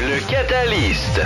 Le Catalyst.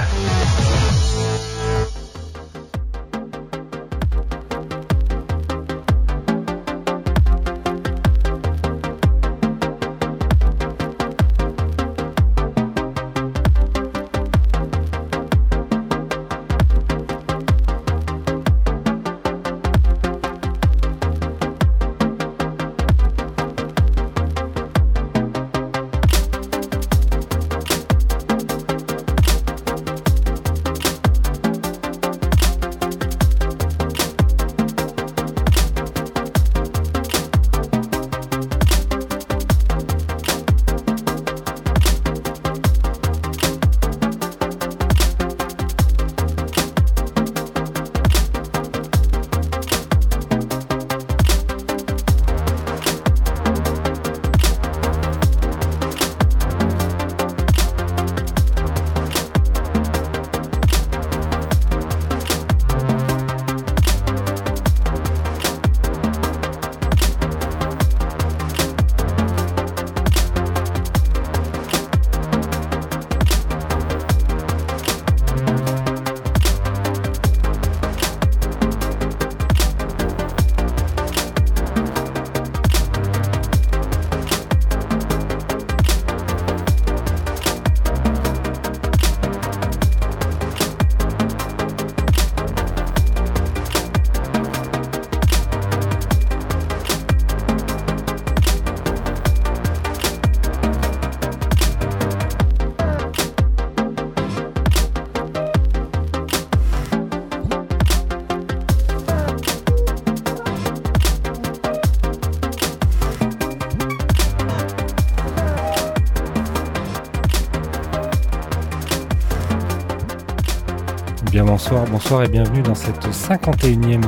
Bonsoir, et bienvenue dans cette 51e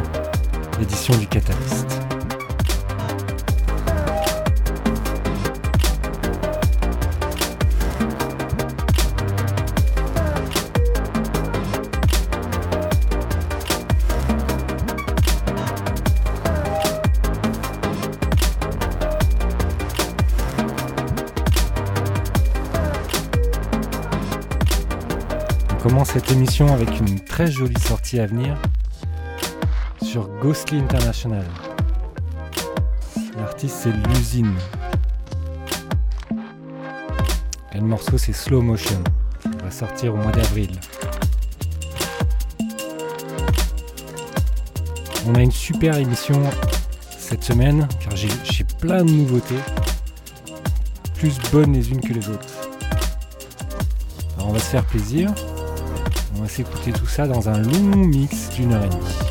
édition du Catalyst. Émission avec une très jolie sortie à venir sur Ghostly International. L'artiste c'est l'usine. Et le morceau c'est Slow Motion. Il va sortir au mois d'avril. On a une super émission cette semaine car j'ai plein de nouveautés. Plus bonnes les unes que les autres. Alors on va se faire plaisir. On va s'écouter tout ça dans un long mix d'une heure et demie.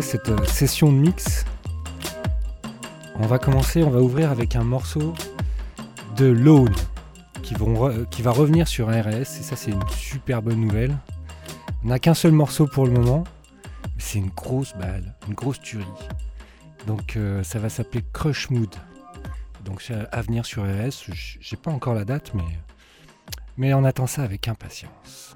Cette euh, session de mix, on va commencer, on va ouvrir avec un morceau de Lone qui, qui va revenir sur RS et ça c'est une super bonne nouvelle. On n'a qu'un seul morceau pour le moment, c'est une grosse balle, une grosse tuerie. Donc euh, ça va s'appeler Crush Mood. Donc à venir sur RS, j'ai pas encore la date mais on attend ça avec impatience.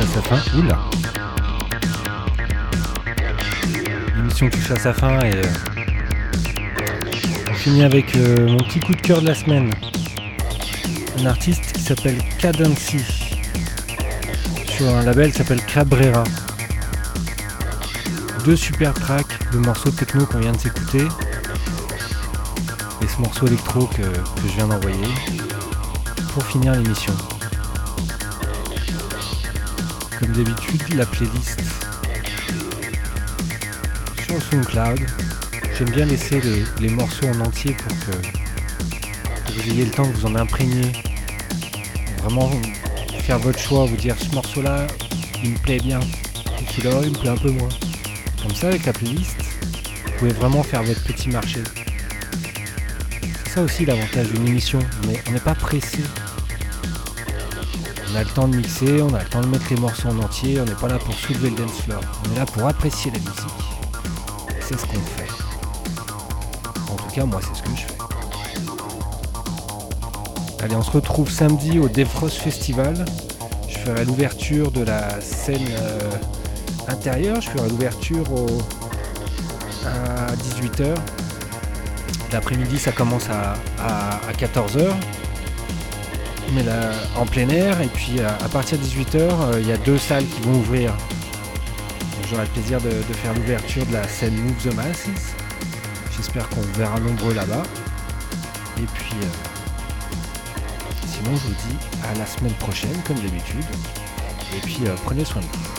À sa fin. Oula L'émission touche à sa fin et euh, on finit avec euh, mon petit coup de cœur de la semaine. Un artiste qui s'appelle Cadency sur un label qui s'appelle Cabrera. Deux super tracks de morceaux techno qu'on vient de s'écouter et ce morceau électro que je viens d'envoyer pour finir l'émission. D'habitude, la playlist sur SoundCloud. J'aime bien laisser les, morceaux en entier pour que, que vous ayez le temps de vous en imprégner. Vraiment faire votre choix, vous dire ce morceau-là, il me plaît bien, et celui-là, il me plaît un peu moins. Comme ça, avec la playlist, vous pouvez vraiment faire votre petit marché. C'est ça aussi l'avantage d'une émission, mais on n'est pas pressé. On a le temps de mixer, on a le temps de mettre les morceaux en entier, on n'est pas là pour soulever le dance floor, on est là pour apprécier la musique. C'est ce qu'on fait. En tout cas, moi, c'est ce que je fais. Allez, on se retrouve samedi au Defrost Festival. Je ferai l'ouverture de la scène euh, intérieure, je ferai l'ouverture à 18h. L'après-midi, ça commence à, à- à 14h. Mais là, en plein air, et puis à, à partir de 18h, euh, il y a deux salles qui vont ouvrir. J'aurai le plaisir de, de faire l'ouverture de la scène Move the Masses. J'espère qu'on verra nombreux là-bas. Et puis, euh, sinon, je vous dis à la semaine prochaine, comme d'habitude. Et puis, euh, prenez soin de vous.